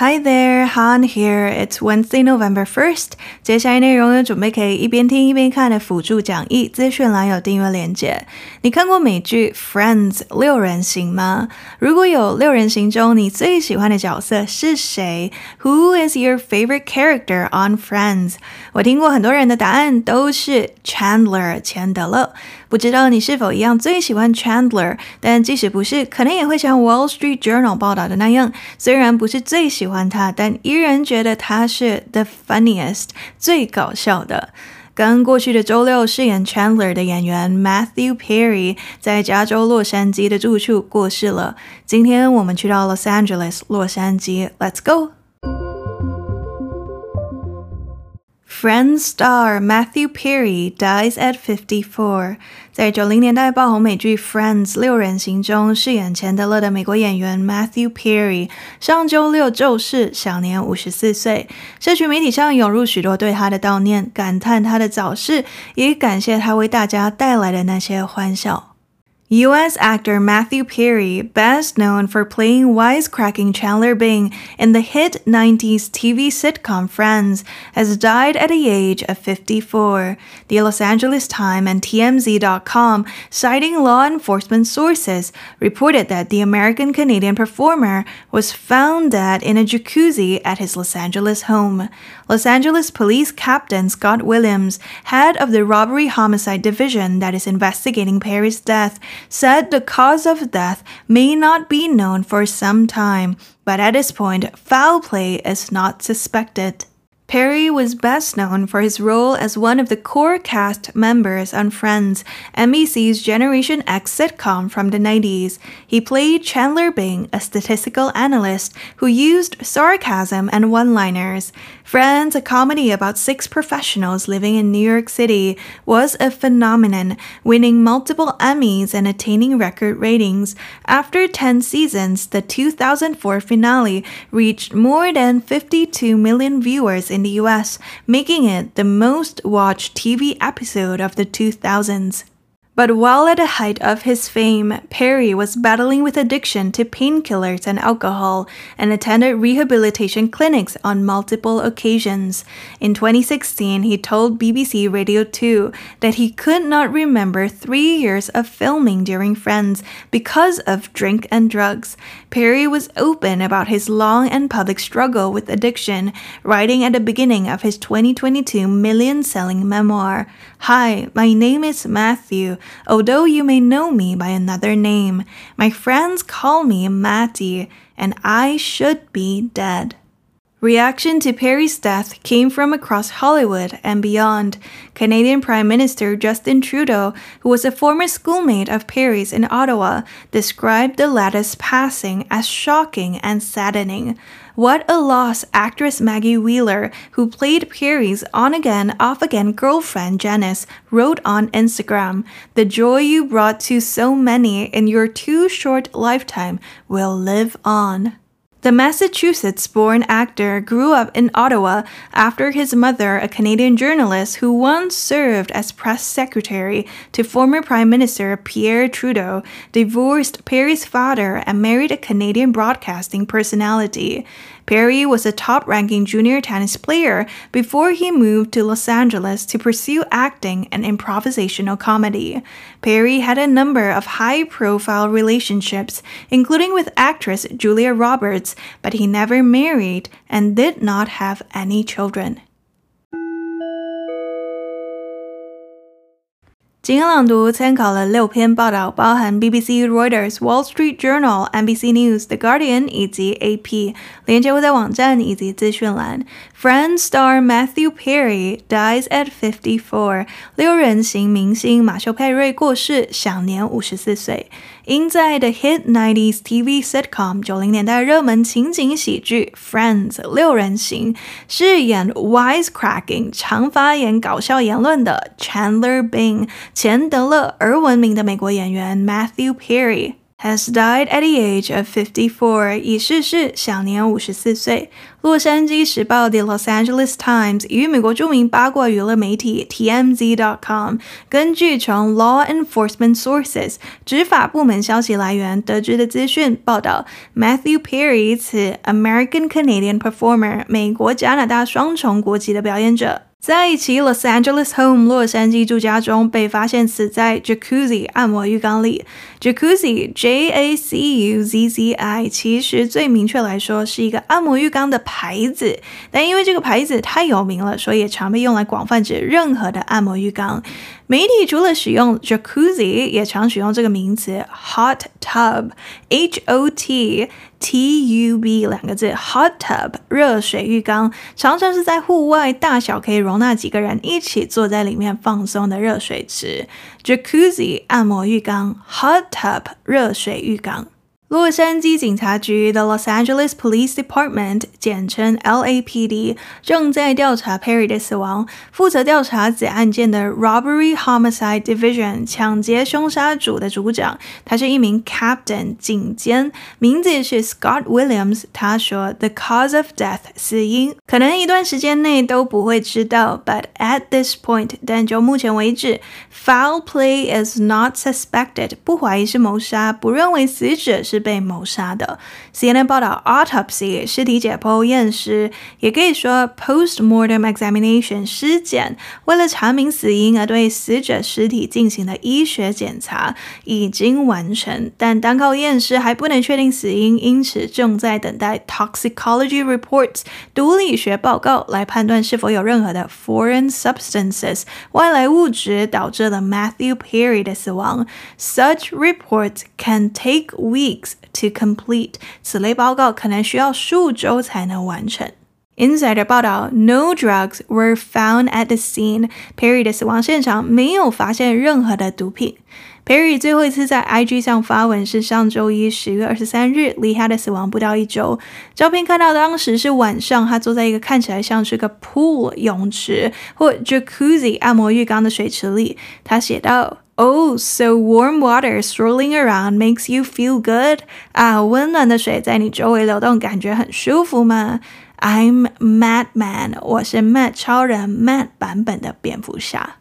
Hi there, Han here. It's Wednesday, November 1st. 接下来内容有，准备可以一边听一边看的辅助讲义，资讯栏有订阅链接。你看过美剧《Friends》六人行吗？如果有六人行中你最喜欢的角色是谁？Who is your favorite character on Friends？我听过很多人的答案都是 Chandler 钱德勒。不知道你是否一样最喜欢 Chandler？但即使不是，可能也会像 Wall Street Journal 报道的那样，虽然不是最喜欢他，但依然觉得他是 the funniest 最搞笑的。刚过去的周六，饰演 Chandler 的演员 Matthew Perry 在加州洛杉矶的住处过世了。今天我们去到 Los Angeles 洛杉矶，Let's go。Friends star Matthew Perry dies at fifty-four。在九零年代爆红美剧《Friends》六人行中饰演钱德勒的美国演员 Matthew Perry 上周六就逝，享年五十四岁。社群媒体上涌入许多对他的悼念，感叹他的早逝，也感谢他为大家带来的那些欢笑。U.S. actor Matthew Perry, best known for playing wisecracking Chandler Bing in the hit 90s TV sitcom Friends, has died at the age of 54. The Los Angeles Times and TMZ.com, citing law enforcement sources, reported that the American Canadian performer was found dead in a jacuzzi at his Los Angeles home. Los Angeles Police Captain Scott Williams, head of the Robbery Homicide Division that is investigating Perry's death, said the cause of death may not be known for some time, but at this point, foul play is not suspected. Perry was best known for his role as one of the core cast members on Friends, NBC's Generation X sitcom from the 90s. He played Chandler Bing, a statistical analyst who used sarcasm and one liners. Friends, a comedy about six professionals living in New York City, was a phenomenon, winning multiple Emmys and attaining record ratings. After 10 seasons, the 2004 finale reached more than 52 million viewers in in the US, making it the most watched TV episode of the 2000s. But while at the height of his fame, Perry was battling with addiction to painkillers and alcohol and attended rehabilitation clinics on multiple occasions. In 2016, he told BBC Radio 2 that he could not remember three years of filming during Friends because of drink and drugs. Perry was open about his long and public struggle with addiction, writing at the beginning of his 2022 million selling memoir Hi, my name is Matthew although you may know me by another name. My friends call me Matty, and I should be dead. Reaction to Perry's death came from across Hollywood and beyond. Canadian Prime Minister Justin Trudeau, who was a former schoolmate of Perry's in Ottawa, described the latter's passing as shocking and saddening. What a loss, actress Maggie Wheeler, who played Perry's on again, off again girlfriend Janice, wrote on Instagram The joy you brought to so many in your too short lifetime will live on. The Massachusetts born actor grew up in Ottawa after his mother, a Canadian journalist who once served as press secretary to former Prime Minister Pierre Trudeau, divorced Perry's father and married a Canadian broadcasting personality. Perry was a top ranking junior tennis player before he moved to Los Angeles to pursue acting and improvisational comedy. Perry had a number of high profile relationships, including with actress Julia Roberts, but he never married and did not have any children. 今天朗读参考了六篇报道，包含 BBC、Reuters、Wall Street Journal、NBC News、The Guardian 以及 AP。连接会在网站以及资讯栏。Friend star Matthew Perry dies at fifty-four。六人行明星马修·佩瑞过世，享年五十四岁。因在 The Hit 90s TV sitcom 九零年代热门情景喜剧 Friends 六人行饰演 wisecracking 常发言搞笑言论的 Chandler Bing 钱德勒而闻名的美国演员 Matthew Perry。Has died at the age of fifty-four，已逝世，享年五十四岁。洛杉矶时报 The Los Angeles Times 与美国著名八卦娱乐媒体 TMZ.com 根据从 law enforcement sources 执法部门消息来源得知的资讯报道，Matthew Perry 此 American Canadian performer 美国加拿大双重国籍的表演者。在其 Los Angeles home 洛杉矶住家中被发现死在 Jacuzzi 按摩浴缸里。Jacuzzi J A C U Z Z I 其实最明确来说是一个按摩浴缸的牌子，但因为这个牌子太有名了，所以也常被用来广泛指任何的按摩浴缸。媒体除了使用 Jacuzzi，也常使用这个名词 hot tub H O T T U B 两个字 hot tub 热水浴缸，常常是在户外，大小可以容纳几个人一起坐在里面放松的热水池。Jacuzzi 按摩浴缸，hot tub 热水浴缸。洛杉矶警察局的 Los Angeles Police Department，简称 LAPD，正在调查 Perry 的死亡。负责调查此案件的 Robbery Homicide Division 抢劫凶杀组的组长，他是一名 Captain 警监，名字是 Scott Williams。他说：“The cause of death 死因可能一段时间内都不会知道，but at this point，但就目前为止，foul play is not suspected，不怀疑是谋杀，不认为死者是。被谋杀的。CNN 报道，autopsy 尸体解剖验尸，也可以说 postmortem examination 尸检，为了查明死因而对死者尸体进行的医学检查已经完成，但单靠验尸还不能确定死因，因此正在等待 toxicology reports 毒理学报告来判断是否有任何的 foreign substances 外来物质导致了 Matthew Perry 的死亡。Such reports can take weeks To complete，此类报告可能需要数周才能完成。Insider 报道，No drugs were found at the scene。Perry 的死亡现场没有发现任何的毒品。Perry 最后一次在 IG 上发文是上周一十月二十三日，离他的死亡不到一周。照片看到当时是晚上，他坐在一个看起来像是个 pool 泳池或 Jacuzzi 按摩浴缸的水池里。他写道。Oh, so warm water swirling around makes you feel good. 啊，温暖的水在你周围流动，感觉很舒服吗？I'm Madman，我是 Mad 超人 Mad 版本的蝙蝠侠。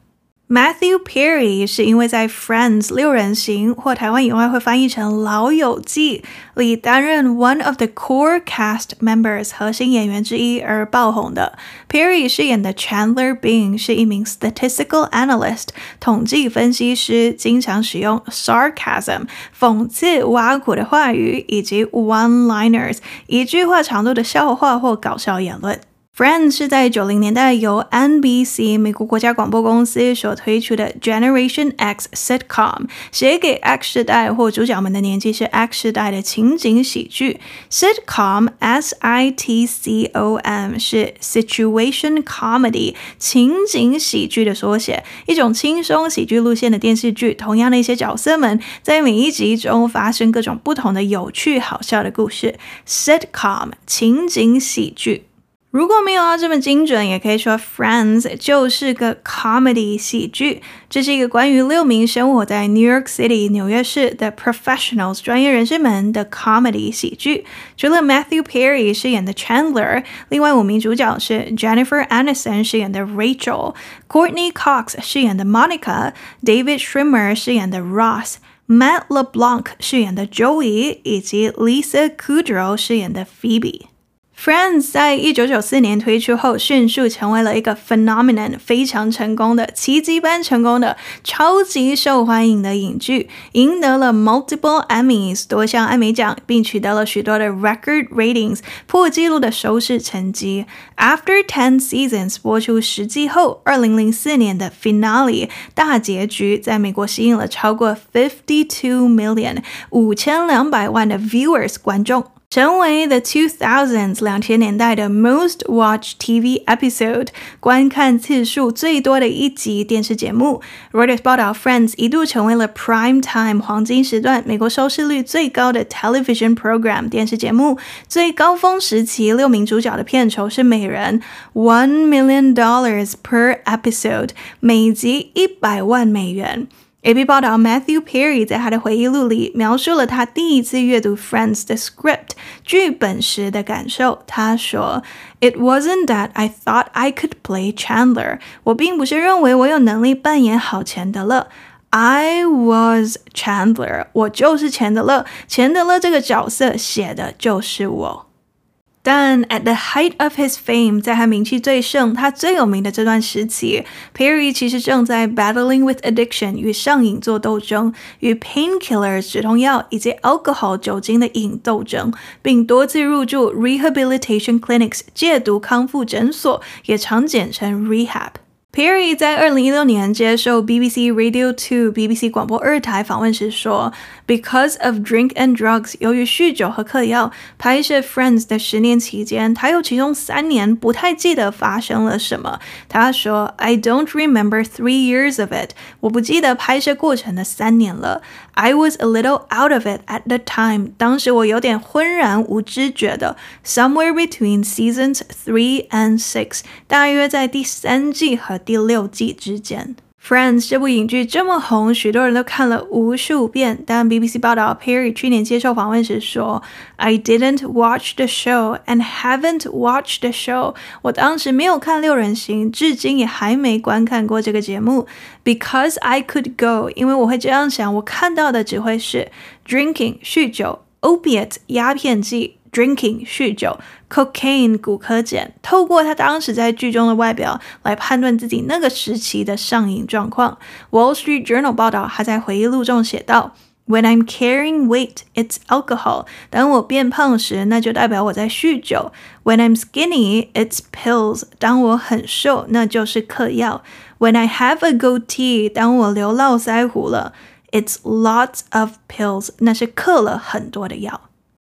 Matthew Perry 是因为在 Friends 六人行或台湾以外会翻译成老友记里担任 one of the core cast members 核心演员之一而爆红的。Perry 饰演的 Chandler Bing 是一名 statistical analyst 统计分析师，经常使用 sarcasm 讽刺挖苦的话语以及 one-liners 一句话长度的笑话或搞笑言论。Friends 是在九零年代由 NBC 美国国家广播公司所推出的 Generation X sitcom，写给 X 世代或主角们的年纪是 X 世代的情景喜剧。Sitcom S I T C O M 是 situation comedy 情景喜剧的缩写，一种轻松喜剧路线的电视剧。同样的一些角色们在每一集中发生各种不同的有趣好笑的故事。Sitcom 情景喜剧。如果没有要这么精准，也可以说 Friends 就是个 comedy 喜剧。这是一个关于六名生活在 New York City 纽约市的 professionals 专业人士们的 comedy 喜剧。除了 Matthew Perry 饰演的 Chandler，另外五名主角是 Jennifer Aniston 饰演的 Rachel，Courtney Cox 饰演的 Monica，David Schwimmer 饰演的 Ross，Matt LeBlanc 饰演的 Joey，以及 Lisa Kudrow 饰演的 Phoebe。 Friends 在一九九四年推出后，迅速成为了一个 phenomenon，非常成功的、奇迹般成功的、超级受欢迎的影剧，赢得了 multiple Emmys 多项艾美奖，并取得了许多的 record ratings 破纪录的收视成绩。After ten seasons 播出十季后，二零零四年的 finale 大结局在美国吸引了超过 fifty two million 五千两百万的 viewers 观众。成为 The Two Thousands 两千年代的 Most Watched TV Episode 观看次数最多的一集电视节目。Reuters 报道，Friends 一度成为了 Prime Time 黄金时段美国收视率最高的 Television Program 电视节目。最高峰时期，六名主角的片酬是每人 One Million Dollars per episode，每集一百万美元。AP 报道，Matthew Perry 在他的回忆录里描述了他第一次阅读《Friends》的 script 剧本时的感受。他说：“It wasn't that I thought I could play Chandler。我并不是认为我有能力扮演好钱德勒。I was Chandler，我就是钱德勒。钱德勒这个角色写的就是我。” 但 at the height of his fame，在他名气最盛、他最有名的这段时期，Perry 其实正在 battling with addiction 与上瘾做斗争，与 painkillers 止痛药以及 alcohol 酒精的瘾斗争，并多次入住 rehabilitation clinics 戒毒康复诊所，也常简称 rehab。Perry 在二零一六年接受 BBC Radio Two BBC 广播二台访问时说：“Because of drink and drugs，由于酗酒和嗑药，拍摄 Friends 的十年期间，他有其中三年不太记得发生了什么。”他说：“I don't remember three years of it，我不记得拍摄过程的三年了。I was a little out of it at the time，当时我有点浑然无知觉的。Somewhere between seasons three and six，大约在第三季和第六季之间，《 Friends》这部影剧这么红，许多人都看了无数遍。但 BBC 报道，Perry 去年接受访问时说：“I didn't watch the show and haven't watched the show。我当时没有看六人行，至今也还没观看过这个节目。Because I could go，因为我会这样想，我看到的只会是 drinking 酗酒，opiate 鸦片剂。” Drinking 酗酒，cocaine 骨科碱。透过他当时在剧中的外表来判断自己那个时期的上瘾状况。Wall Street Journal 报道，他在回忆录中写道：“When I'm carrying weight, it's alcohol。当我变胖时，那就代表我在酗酒。When I'm skinny, it's pills。当我很瘦，那就是嗑药。When I have a goatee，当我留络腮胡了，it's lots of pills。那是嗑了很多的药。”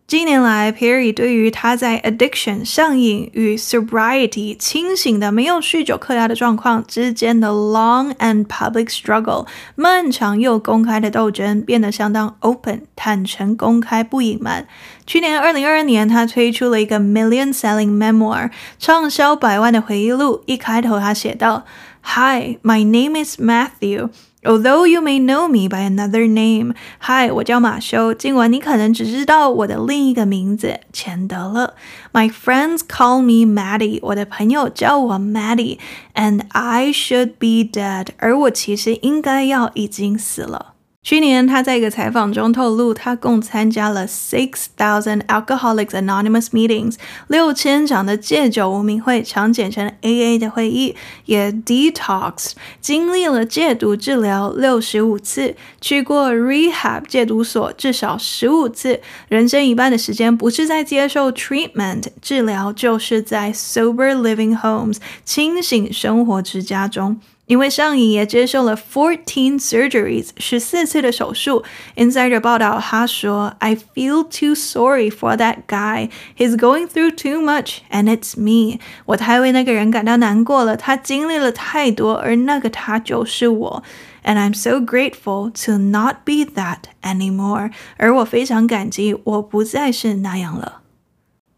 近年来，Perry 对于他在 addiction 上瘾与 sobriety 清醒的没有酗酒嗑药的状况之间的 long and public struggle 漫长又公开的斗争变得相当 open 坦诚公开不隐瞒。去年二零二二年，他推出了一个 million selling memoir 畅销百万的回忆录。一开头他写道：“Hi, my name is Matthew。” Although you may know me by another name, Hi，我叫马修。尽管你可能只知道我的另一个名字钱德勒。My friends call me Maddie，我的朋友叫我 Maddie，and I should be dead，而我其实应该要已经死了。 去年，他在一个采访中透露，他共参加了 six thousand Alcoholics Anonymous meetings，六千场的戒酒无名会，常简称 AA 的会议，也 detox，经历了戒毒治疗六十五次，去过 rehab 戒毒所至少十五次，人生一半的时间不是在接受 treatment 治疗，就是在 sober living homes 清醒生活之家中。因为上瘾，也接受了 fourteen surgeries 十四次的手术。Insider 报道，他说：“I feel too sorry for that guy. He's going through too much, and it's me.” 我太为那个人感到难过了，他经历了太多，而那个他就是我。And I'm so grateful to not be that anymore. 而我非常感激，我不再是那样了。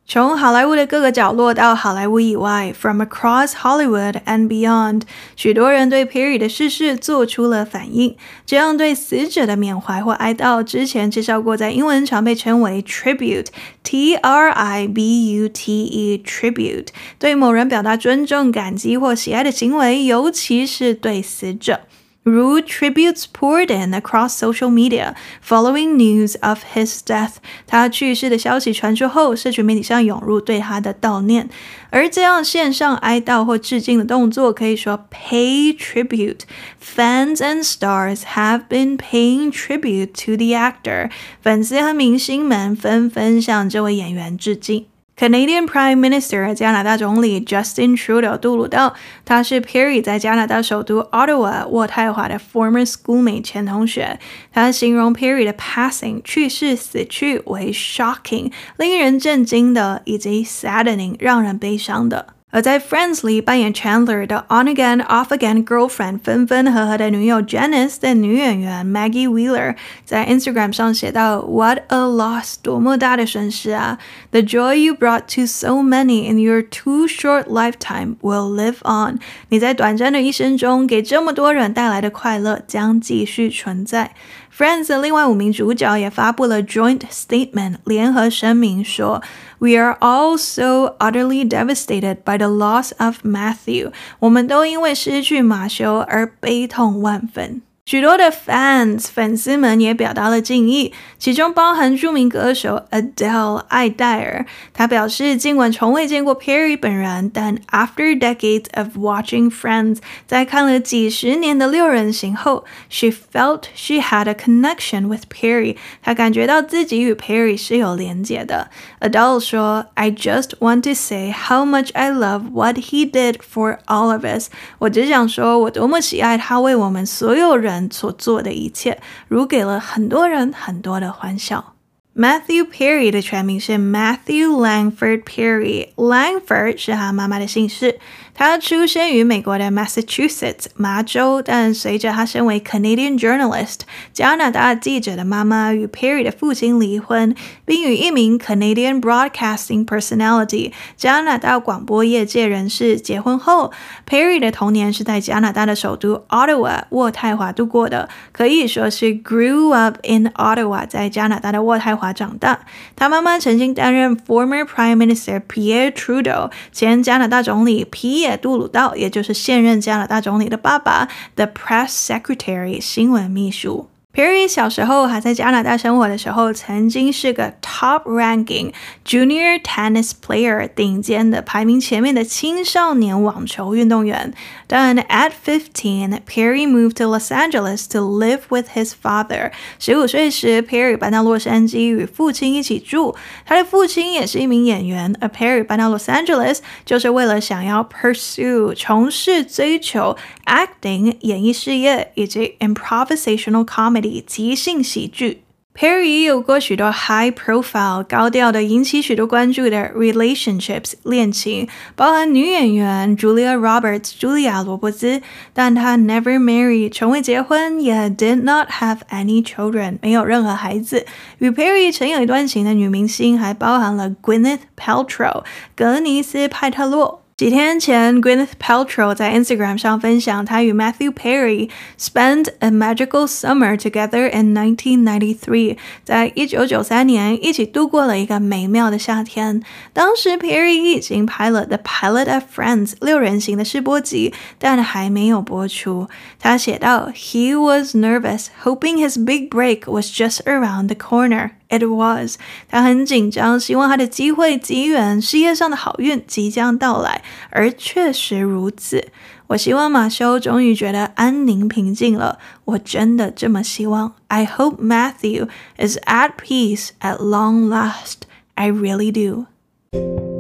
从好莱坞的各个角落到好莱坞以外，From across Hollywood and beyond，许多人对 Perry 的逝世做出了反应。这样对死者的缅怀或哀悼，之前介绍过，在英文常被称为 tribute，T R I B U T E，tribute，对某人表达尊重、感激或喜爱的行为，尤其是对死者。如 tributes poured in across social media following news of his death，他去世的消息传出后，社群媒体上涌入对他的悼念。而这样线上哀悼或致敬的动作，可以说 pay tribute。Fans and stars have been paying tribute to the actor。粉丝和明星们纷纷向这位演员致敬。 Canadian Prime Minister 加拿大总理 Justin Trudeau 杜鲁道，他是 Perry 在加拿大首都 Ottawa 渥太华的 former schoolmate 前同学。他形容 Perry 的 passing 去世死去为 shocking 令人震惊的，以及 saddening 让人悲伤的。而在《Friends》里扮演 Chandler 的 On Again Off Again Girlfriend 分分合合的女友 Janice 的女演员 Maggie Wheeler 在 Instagram 上写道：“What a loss，多么大的损失啊！The joy you brought to so many in your too short lifetime will live on。你在短暂的一生中给这么多人带来的快乐将继续存在。” Friends 的另外五名主角也发布了 joint statement 联合声明说：“We are all so utterly devastated by the loss of Matthew。我们都因为失去马修而悲痛万分。” 许多的 fans 粉丝们也表达了敬意，其中包含着名歌手 Adele 艾黛尔。她表示，尽管从未见过 Perry 本人，但 after decades of watching Friends，在看了几十年的六人行后，she felt she had a connection with Perry。她感觉到自己与 Perry 是有连结的。Adele 说：“I just want to say how much I love what he did for all of us。”我只想说，我多么喜爱他为我们所有人。 所做的一切，如给了很多人很多的欢笑。Matthew Perry 的全名是 Matthew Langford Perry，Langford 是他妈妈的姓氏。他出生于美国的 Massachusetts 麻州，但随着他身为 Canadian journalist 加拿大记者的妈妈与 Perry 的父亲离婚，并与一名 Canadian broadcasting personality 加拿大广播业界人士结婚后，Perry 的童年是在加拿大的首都 Ottawa 渥太华度过的，可以说是 grew up in Ottawa，在加拿大的渥太华长大。他妈妈曾经担任 former Prime Minister Pierre Trudeau 前加拿大总理皮耶杜鲁道，也就是现任加拿大总理的爸爸，the press secretary 新闻秘书。Perry 小时候还在加拿大生活的时候，曾经是个 top ranking junior tennis player，顶尖的排名前面的青少年网球运动员。但 at fifteen, Perry moved to Los Angeles to live with his father。十五岁时，Perry 搬到洛杉矶与父亲一起住。他的父亲也是一名演员，而 Perry 搬到 Los Angeles 就是为了想要 pursue 从事追求 acting 演艺事业以及 improvisational comedy。 即兴喜剧。Perry 有过许多 high profile 高调的引起许多关注的 relationships 恋情，包含女演员 Julia Roberts 茱莉亚罗伯兹，但她 never married 从未结婚，也 did not have any children 没有任何孩子。与 Perry 曾有一段情的女明星还包含了 Gwyneth Paltrow 格尼斯派特洛。几天前，Gwyneth Paltrow 在 Instagram 上分享，她与 Matthew Perry spent a magical summer together in 1993，在一九九三年一起度过了一个美妙的夏天。当时 Perry 已经拍了《The Pilot of Friends》六人行的试播集，但还没有播出。他写道：“He was nervous, hoping his big break was just around the corner.” ” It was，他很紧张，希望他的机会极远，事业上的好运即将到来，而确实如此。我希望马修终于觉得安宁平静了，我真的这么希望。I hope Matthew is at peace at long last. I really do.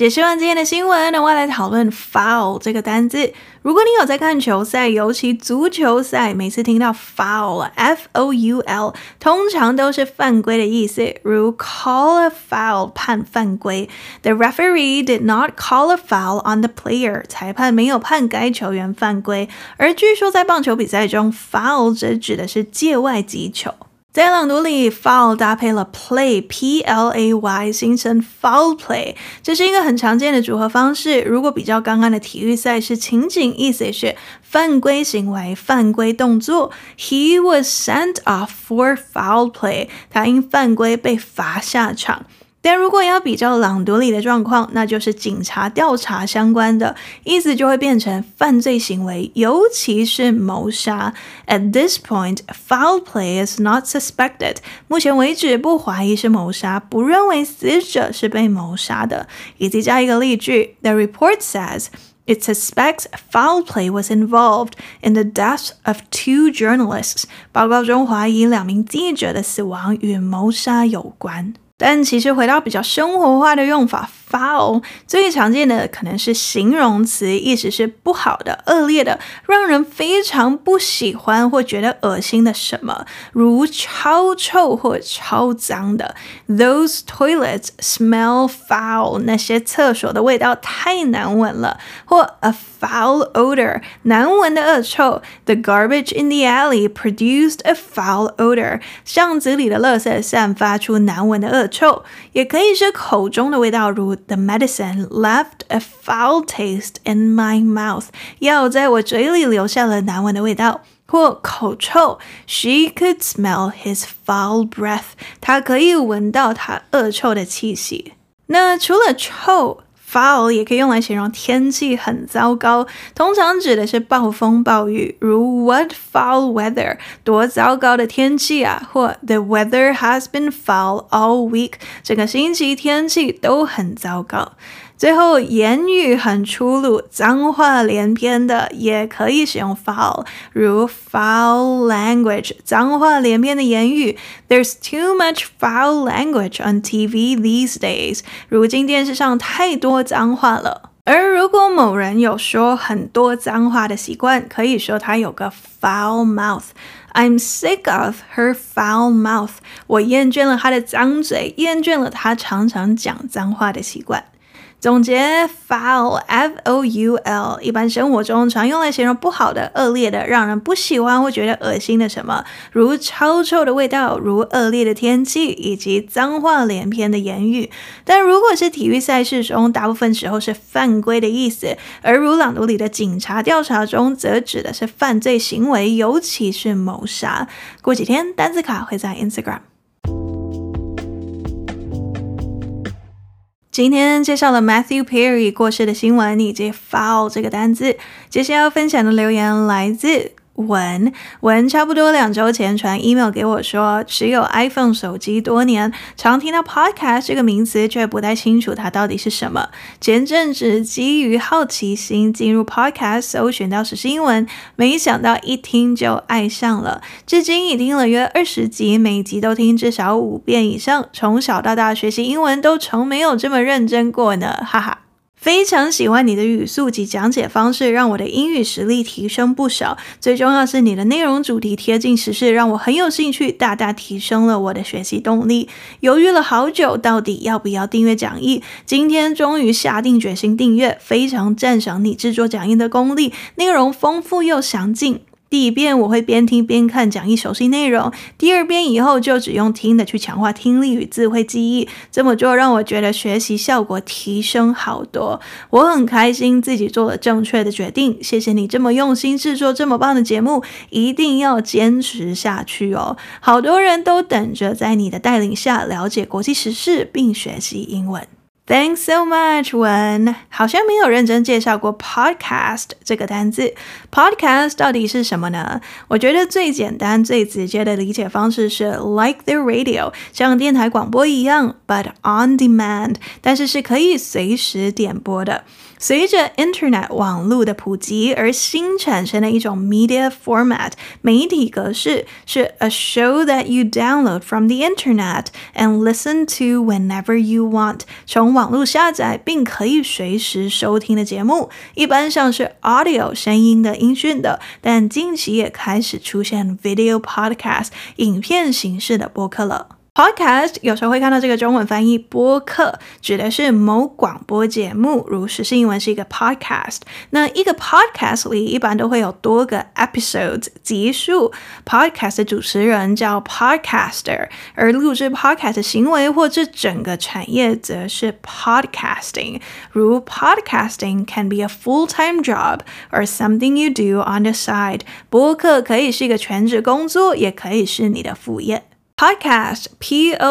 解释完今天的新闻，那我来讨论 foul 这个单字。如果你有在看球赛，尤其足球赛，每次听到 foul，f o u l，通常都是犯规的意思，如 call a foul，判犯规。The referee did not call a foul on the player，裁判没有判该球员犯规。而据说在棒球比赛中，foul 则指的是界外击球。在朗读里，foul 搭配了 play，p l a y，形成 foul play，这是一个很常见的组合方式。如果比较刚刚的体育赛事情景，意思是犯规行为、犯规动作。He was sent off for foul play，他因犯规被罚下场。但如果要比较朗读里的状况，那就是警察调查相关的，意思就会变成犯罪行为，尤其是谋杀。At this point, foul play is not suspected。目前为止不怀疑是谋杀，不认为死者是被谋杀的。以及加一个例句：The report says it suspects foul play was involved in the deaths of two journalists。报告中怀疑两名记者的死亡与谋杀有关。但其实回到比较生活化的用法 foul 最常见的可能是形容词，意思是不好的、恶劣的，让人非常不喜欢或觉得恶心的什么，如超臭或超脏的。Those toilets smell foul。那些厕所的味道太难闻了，或 a foul odor，难闻的恶臭。The garbage in the alley produced a foul odor。巷子里的垃圾散发出难闻的恶臭，也可以是口中的味道，如 The medicine left a foul taste in my mouth。药在我嘴里留下了难闻的味道，或口臭。She could smell his foul breath。她可以闻到他恶臭的气息。那除了臭 ，Foul 也可以用来形容天气很糟糕，通常指的是暴风暴雨，如 What foul weather？多糟糕的天气啊！或 The weather has been foul all week。整个星期天气都很糟糕。最后，言语很粗鲁、脏话连篇的，也可以使用 foul，如 foul language，脏话连篇的言语。There's too much foul language on TV these days。如今电视上太多脏话了。而如果某人有说很多脏话的习惯，可以说他有个 foul mouth。I'm sick of her foul mouth。我厌倦了他的脏嘴，厌倦了他常常讲脏话的习惯。总结，foul，f o u l，一般生活中常用来形容不好的、恶劣的、让人不喜欢或觉得恶心的什么，如超臭的味道，如恶劣的天气，以及脏话连篇的言语。但如果是体育赛事中，大部分时候是犯规的意思；而如朗读里的警察调查中，则指的是犯罪行为，尤其是谋杀。过几天单字卡会在 Instagram。今天介绍了 Matthew Perry 过世的新闻以及 foul 这个单字。接下来要分享的留言来自。文文差不多两周前传 email 给我说，持有 iPhone 手机多年，常听到 podcast 这个名词，却不太清楚它到底是什么。前阵子基于好奇心进入 podcast 搜寻到时事英文，没想到一听就爱上了，至今已听了约二十集，每集都听至少五遍以上。从小到大学习英文都从没有这么认真过呢，哈哈。非常喜欢你的语速及讲解方式，让我的英语实力提升不少。最重要是你的内容主题贴近时事，让我很有兴趣，大大提升了我的学习动力。犹豫了好久，到底要不要订阅讲义？今天终于下定决心订阅。非常赞赏你制作讲义的功力，内容丰富又详尽。第一遍我会边听边看讲义熟悉内容，第二遍以后就只用听的去强化听力与词汇记忆。这么做让我觉得学习效果提升好多，我很开心自己做了正确的决定。谢谢你这么用心制作这么棒的节目，一定要坚持下去哦！好多人都等着在你的带领下了解国际时事并学习英文。Thanks so much，文。好像没有认真介绍过 podcast 这个单字。podcast 到底是什么呢？我觉得最简单、最直接的理解方式是 like the radio，像电台广播一样，but on demand，但是是可以随时点播的。随着 Internet 网络的普及而新产生的一种 media format 媒体格式是 a show that you download from the Internet and listen to whenever you want，从网络下载并可以随时收听的节目，一般像是 audio 声音的音讯的，但近期也开始出现 video podcast 影片形式的播客了。Podcast 有时候会看到这个中文翻译播客，指的是某广播节目，如时事英文是一个 podcast。那一个 podcast 里一般都会有多个 episodes 集数。Podcast 的主持人叫 podcaster，而录制 podcast 的行为或这整个产业则是 podcasting。如 podcasting can be a full-time job or something you do on the side。播客可以是一个全职工作，也可以是你的副业。 Podcast, P-O-D-C-A-S-T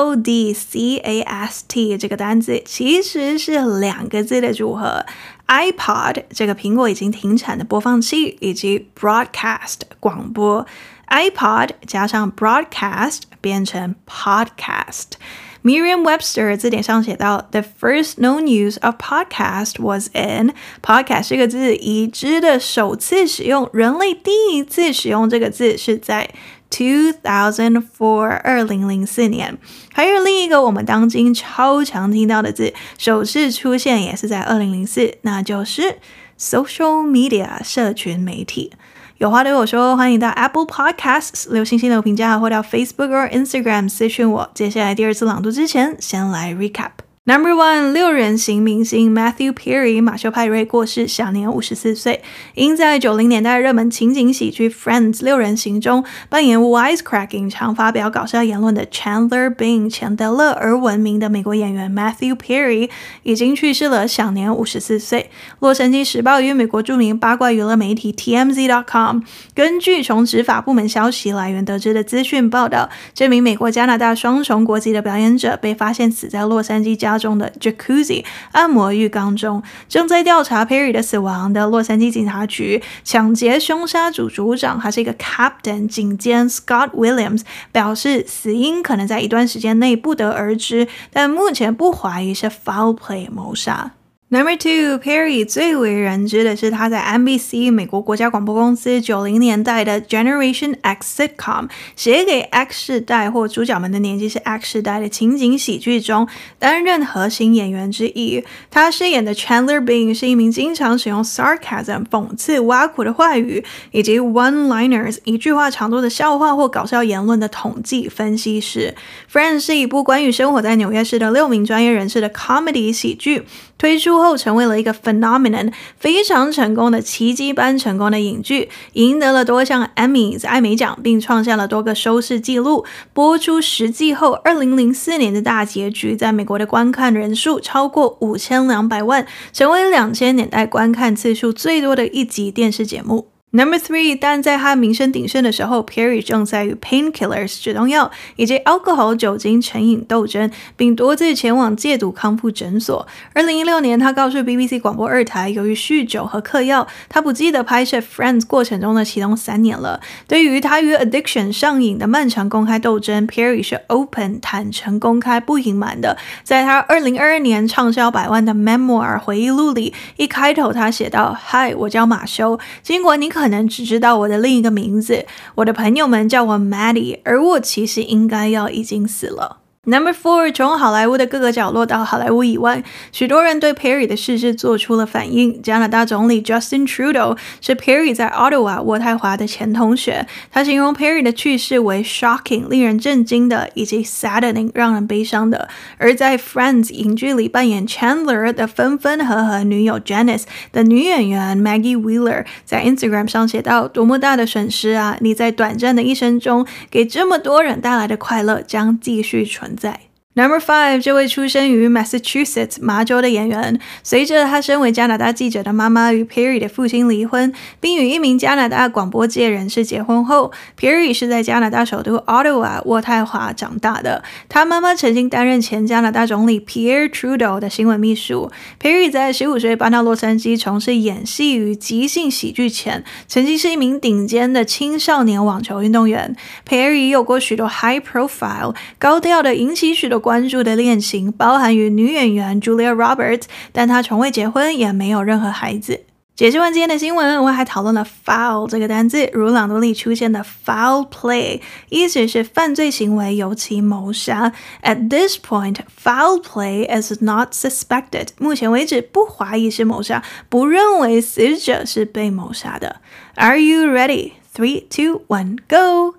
这个单字其实是两个字的组合。iPod 这个苹果已经停产的播放器，以及 broadcast 广播。iPod 加上 broadcast 变成 podcast。Merriam-Webster 字典上写到，the first known use of podcast was in podcast 这个字已知的首次使用，人类第一次使用这个字是在 two thousand four 二零零四年。还有另一个我们当今超常听到的字，首次出现也是在二零零四，那就是 social media 社群媒体。有话对我说，欢迎到 Apple Podcasts 留星星的评价，或到 Facebook 或 Instagram 私讯我。接下来第二次朗读之前，先来 recap。Number one，六人行明星 Matthew Perry 马修派瑞过世，享年五十四岁。因在九零年代热门情景喜剧 Friends 六人行中扮演 Wisecracking 常发表搞笑言论的 Chandler Bing 钱德勒而闻名的美国演员 Matthew Perry 已经去世了，享年五十四岁。洛杉矶时报与美国著名八卦娱乐媒体 TMZ.com 根据从执法部门消息来源得知的资讯报道，这名美国加拿大双重国籍的表演者被发现死在洛杉矶家中的 Jacuzzi 按摩浴缸中，正在调查 Perry 的死亡的洛杉矶警察局抢劫凶杀组组长，还是一个 Captain 警监 Scott Williams 表示，死因可能在一段时间内不得而知，但目前不怀疑是 foul play 谋杀。Number two, Perry 最为人知的是他在 NBC 美国国家广播公司九零年代的 Generation X sitcom 写给 X 世代或主角们的年纪是 X 世代的情景喜剧中担任核心演员之一。他饰演的 Chandler Bing 是一名经常使用 sarcasm 讽刺挖苦的话语以及 one-liners 一句话长度的笑话或搞笑言论的统计分析师。Friends 是一部关于生活在纽约市的六名专业人士的 comedy 喜剧。推出后成为了一个 phenomenon，非常成功的奇迹般成功的影剧，赢得了多项 Emmys 艾美奖，并创下了多个收视纪录。播出十季后，二零零四年的大结局，在美国的观看人数超过五千两百万，成为两千年代观看次数最多的一集电视节目。Number three，但在他名声鼎盛的时候，Perry 正在与 painkillers 止痛药以及 alcohol 酒精成瘾斗争，并多次前往戒毒康复诊所。二零一六年，他告诉 BBC 广播二台，由于酗酒和嗑药，他不记得拍摄 Friends 过程中的其中三年了。对于他与 addiction 上瘾的漫长公开斗争，Perry 是 open 坦诚、公开不隐瞒的。在他二零二二年畅销百万的 memoir 回忆录里，一开头他写道：“Hi，我叫马修，尽管你可。”可能只知道我的另一个名字，我的朋友们叫我 Maddie，而我其实应该要已经死了。Number four，从好莱坞的各个角落到好莱坞以外，许多人对 Perry 的逝世做出了反应。加拿大总理 Justin Trudeau 是 Perry 在 Ottawa 渥太华的前同学，他形容 Perry 的去世为 shocking 令人震惊的，以及 saddening 让人悲伤的。而在 Friends 影剧里扮演 Chandler 的分分合合女友 Janice 的女演员 Maggie Wheeler 在 Instagram 上写道：“多么大的损失啊！你在短暂的一生中给这么多人带来的快乐将继续存在。” Number five，这位出生于 Massachusetts 麻州的演员，随着他身为加拿大记者的妈妈与 Perry 的父亲离婚，并与一名加拿大广播界人士结婚后，Perry 是在加拿大首都 Ottawa 渥太华长大的。他妈妈曾经担任前加拿大总理 Pierre Trudeau 的新闻秘书。Perry 在十五岁搬到洛杉矶从事演戏与即兴喜剧前，曾经是一名顶尖的青少年网球运动员。Perry 有过许多 high profile 高调的引起许多。关注的恋情包含与女演员 Julia Roberts，但她从未结婚，也没有任何孩子。解释完今天的新闻，我还讨论了 foul 这个单字，如朗读里出现的 foul play，意思是犯罪行为，尤其谋杀。At this point, foul play is not suspected。目前为止，不怀疑是谋杀，不认为死者是被谋杀的。Are you ready? Three, two, one, go!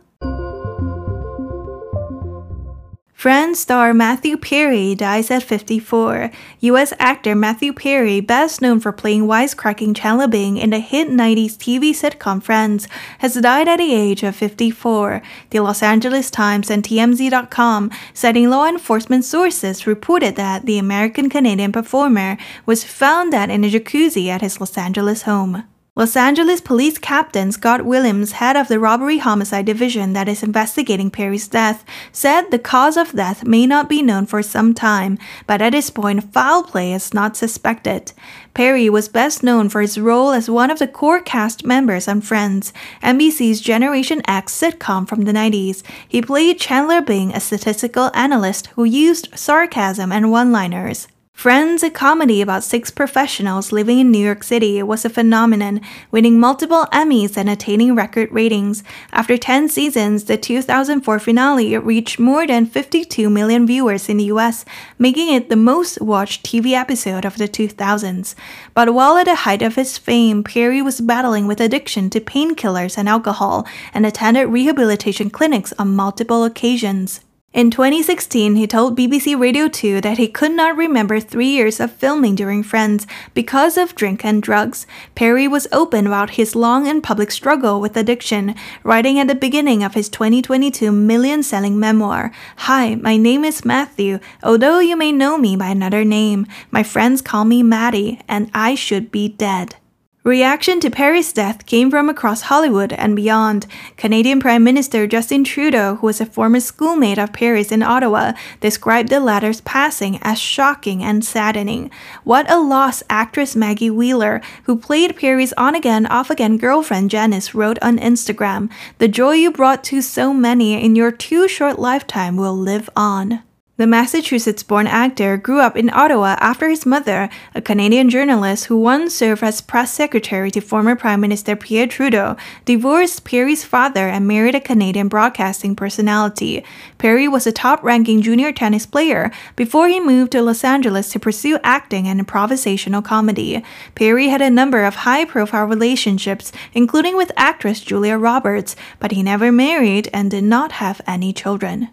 Friends star Matthew Perry dies at 54. U.S. actor Matthew Perry, best known for playing wisecracking Chandler Bing in the hit 90s TV sitcom Friends, has died at the age of 54. The Los Angeles Times and TMZ.com, citing law enforcement sources, reported that the American Canadian performer was found dead in a jacuzzi at his Los Angeles home. Los Angeles Police Captain Scott Williams, head of the robbery homicide division that is investigating Perry's death, said the cause of death may not be known for some time, but at this point, foul play is not suspected. Perry was best known for his role as one of the core cast members on Friends, NBC's Generation X sitcom from the 90s. He played Chandler Bing, a statistical analyst who used sarcasm and one liners. Friends, a comedy about six professionals living in New York City, was a phenomenon, winning multiple Emmys and attaining record ratings. After 10 seasons, the 2004 finale reached more than 52 million viewers in the US, making it the most watched TV episode of the 2000s. But while at the height of his fame, Perry was battling with addiction to painkillers and alcohol and attended rehabilitation clinics on multiple occasions. In 2016, he told BBC Radio 2 that he could not remember three years of filming during Friends because of drink and drugs. Perry was open about his long and public struggle with addiction, writing at the beginning of his 2022 million selling memoir Hi, my name is Matthew, although you may know me by another name. My friends call me Maddie, and I should be dead. Reaction to Perry's death came from across Hollywood and beyond. Canadian Prime Minister Justin Trudeau, who was a former schoolmate of Perry's in Ottawa, described the latter's passing as shocking and saddening. What a loss, actress Maggie Wheeler, who played Perry's on again, off again girlfriend Janice, wrote on Instagram The joy you brought to so many in your too short lifetime will live on. The Massachusetts born actor grew up in Ottawa after his mother, a Canadian journalist who once served as press secretary to former Prime Minister Pierre Trudeau, divorced Perry's father and married a Canadian broadcasting personality. Perry was a top ranking junior tennis player before he moved to Los Angeles to pursue acting and improvisational comedy. Perry had a number of high profile relationships, including with actress Julia Roberts, but he never married and did not have any children.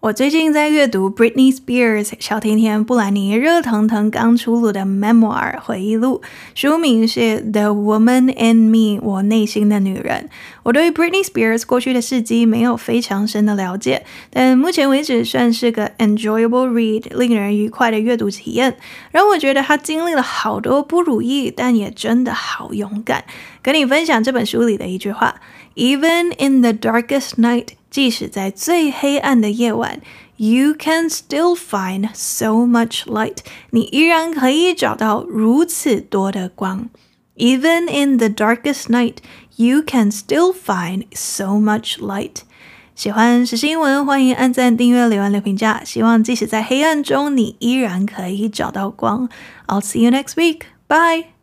我最近在阅读 Britney Spears 小甜甜布兰妮热腾腾刚出炉的 memoir 回忆录，书名是《The Woman in Me》我内心的女人。我对 Britney Spears 过去的事迹没有非常深的了解，但目前为止算是个 enjoyable read，令人愉快的阅读体验。让我觉得她经历了好多不如意，但也真的好勇敢。跟你分享这本书里的一句话 ：Even in the darkest night。即使在最黑暗的夜晚，you can still find so much light。你依然可以找到如此多的光。Even in the darkest night, you can still find so much light。喜欢时事英文，欢迎按赞、订阅、留言、留评价。希望即使在黑暗中，你依然可以找到光。I'll see you next week. Bye.